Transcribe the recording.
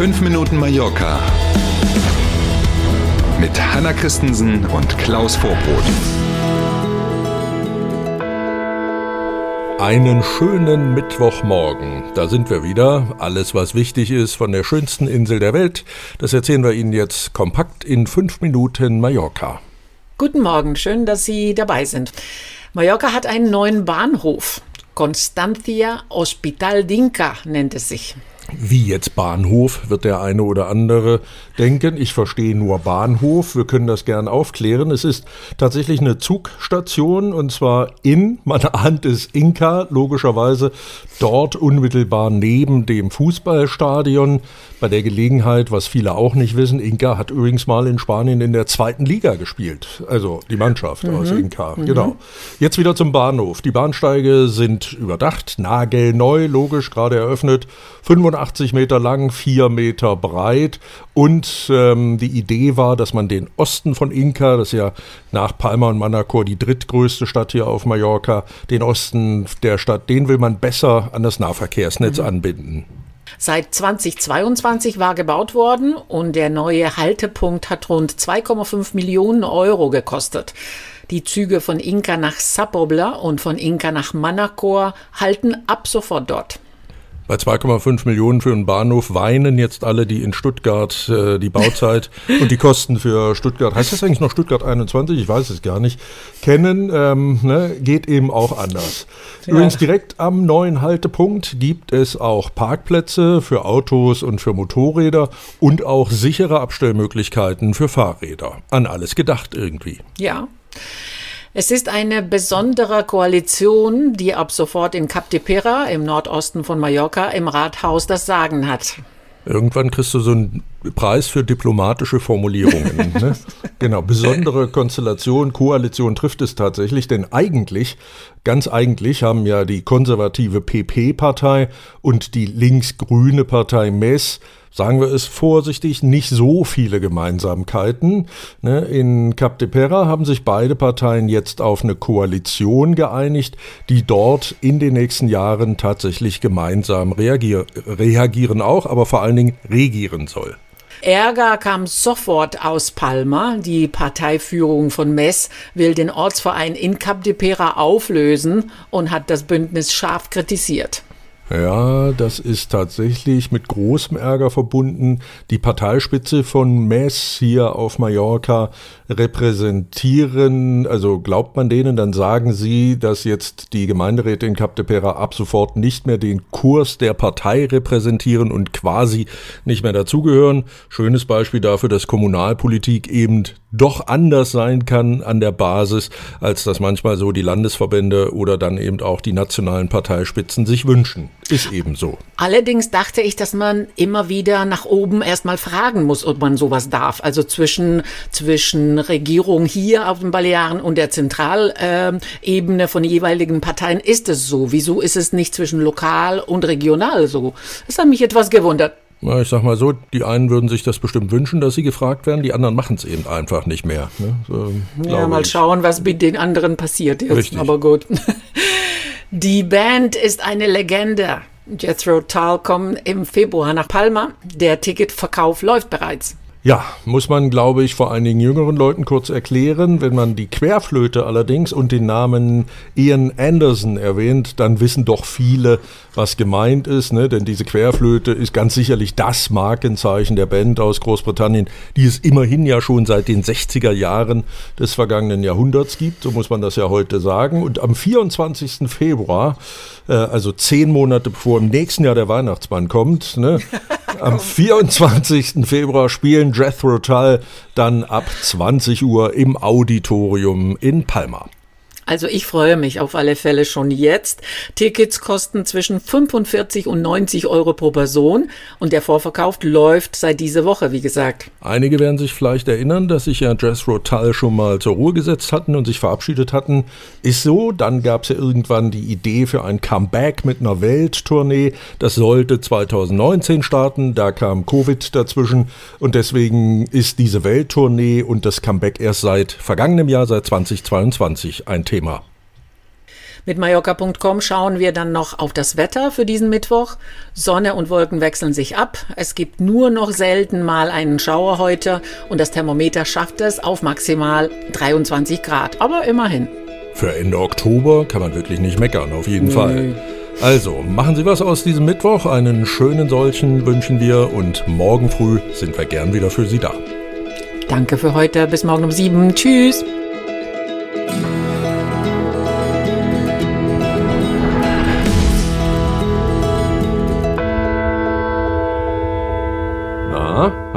5 Minuten Mallorca mit Hanna Christensen und Klaus Vorbrot. Einen schönen Mittwochmorgen. Da sind wir wieder. Alles, was wichtig ist von der schönsten Insel der Welt, das erzählen wir Ihnen jetzt kompakt in 5 Minuten Mallorca. Guten Morgen, schön, dass Sie dabei sind. Mallorca hat einen neuen Bahnhof. Constancia Hospital d'Inca nennt es sich. Wie jetzt Bahnhof, wird der eine oder andere denken. Ich verstehe nur Bahnhof. Wir können das gern aufklären. Es ist tatsächlich eine Zugstation und zwar in, man ahnt es, Inka, logischerweise dort unmittelbar neben dem Fußballstadion. Bei der Gelegenheit, was viele auch nicht wissen, Inka hat übrigens mal in Spanien in der zweiten Liga gespielt. Also die Mannschaft mhm. aus Inka. Mhm. Genau. Jetzt wieder zum Bahnhof. Die Bahnsteige sind überdacht, nagelneu, logisch, gerade eröffnet. 85 Meter lang, 4 Meter breit. Und ähm, die Idee war, dass man den Osten von Inka, das ist ja nach Palma und Manacor die drittgrößte Stadt hier auf Mallorca, den Osten der Stadt, den will man besser an das Nahverkehrsnetz mhm. anbinden. Seit 2022 war gebaut worden und der neue Haltepunkt hat rund 2,5 Millionen Euro gekostet. Die Züge von Inka nach Sapobla und von Inka nach Manacor halten ab sofort dort. Bei 2,5 Millionen für einen Bahnhof weinen jetzt alle, die in Stuttgart äh, die Bauzeit und die Kosten für Stuttgart, heißt das eigentlich noch Stuttgart 21? Ich weiß es gar nicht, kennen, ähm, ne, geht eben auch anders. Ja. Übrigens direkt am neuen Haltepunkt gibt es auch Parkplätze für Autos und für Motorräder und auch sichere Abstellmöglichkeiten für Fahrräder. An alles gedacht irgendwie. Ja. Es ist eine besondere Koalition, die ab sofort in Cap de Pera im Nordosten von Mallorca im Rathaus das Sagen hat. Irgendwann kriegst du so einen Preis für diplomatische Formulierungen. ne? Genau, besondere Konstellation, Koalition trifft es tatsächlich, denn eigentlich, ganz eigentlich haben ja die konservative PP-Partei und die linksgrüne Partei MES sagen wir es vorsichtig, nicht so viele Gemeinsamkeiten. Ne, in Cap de Pera haben sich beide Parteien jetzt auf eine Koalition geeinigt, die dort in den nächsten Jahren tatsächlich gemeinsam reagier reagieren auch, aber vor allen Dingen regieren soll. Ärger kam sofort aus Palma. Die Parteiführung von MES will den Ortsverein in Cap de Pera auflösen und hat das Bündnis scharf kritisiert. Ja, das ist tatsächlich mit großem Ärger verbunden. Die Parteispitze von MES hier auf Mallorca repräsentieren, also glaubt man denen, dann sagen sie, dass jetzt die Gemeinderäte in Cap de Pera ab sofort nicht mehr den Kurs der Partei repräsentieren und quasi nicht mehr dazugehören. Schönes Beispiel dafür, dass Kommunalpolitik eben doch anders sein kann an der Basis, als das manchmal so die Landesverbände oder dann eben auch die nationalen Parteispitzen sich wünschen. Ist eben so. Allerdings dachte ich, dass man immer wieder nach oben erstmal fragen muss, ob man sowas darf. Also zwischen, zwischen Regierung hier auf den Balearen und der Zentralebene von jeweiligen Parteien ist es so. Wieso ist es nicht zwischen lokal und regional so? Das hat mich etwas gewundert. Ja, ich sag mal so, die einen würden sich das bestimmt wünschen, dass sie gefragt werden, die anderen machen es eben einfach nicht mehr. Ne? So, ja, mal ich. schauen, was mit den anderen passiert jetzt. Richtig. Aber gut. Die Band ist eine Legende. Jethro Tull kommt im Februar nach Palma. Der Ticketverkauf läuft bereits. Ja, muss man, glaube ich, vor einigen jüngeren Leuten kurz erklären. Wenn man die Querflöte allerdings und den Namen Ian Anderson erwähnt, dann wissen doch viele, was gemeint ist. Ne? Denn diese Querflöte ist ganz sicherlich das Markenzeichen der Band aus Großbritannien, die es immerhin ja schon seit den 60er Jahren des vergangenen Jahrhunderts gibt. So muss man das ja heute sagen. Und am 24. Februar, äh, also zehn Monate bevor im nächsten Jahr der Weihnachtsmann kommt, ne? am 24. Februar spielen Jethro Tull dann ab 20 Uhr im Auditorium in Palma. Also ich freue mich auf alle Fälle schon jetzt. Tickets kosten zwischen 45 und 90 Euro pro Person und der Vorverkauf läuft seit dieser Woche, wie gesagt. Einige werden sich vielleicht erinnern, dass sich ja Jazz Rotal schon mal zur Ruhe gesetzt hatten und sich verabschiedet hatten. Ist so, dann gab es ja irgendwann die Idee für ein Comeback mit einer Welttournee. Das sollte 2019 starten, da kam Covid dazwischen und deswegen ist diese Welttournee und das Comeback erst seit vergangenem Jahr, seit 2022 ein Thema. Mit Mallorca.com schauen wir dann noch auf das Wetter für diesen Mittwoch. Sonne und Wolken wechseln sich ab. Es gibt nur noch selten mal einen Schauer heute und das Thermometer schafft es auf maximal 23 Grad. Aber immerhin. Für Ende Oktober kann man wirklich nicht meckern, auf jeden Nee. Fall. Also, machen Sie was aus diesem Mittwoch. Einen schönen solchen wünschen wir und morgen früh sind wir gern wieder für Sie da. Danke für heute. Bis morgen um sieben. Tschüss.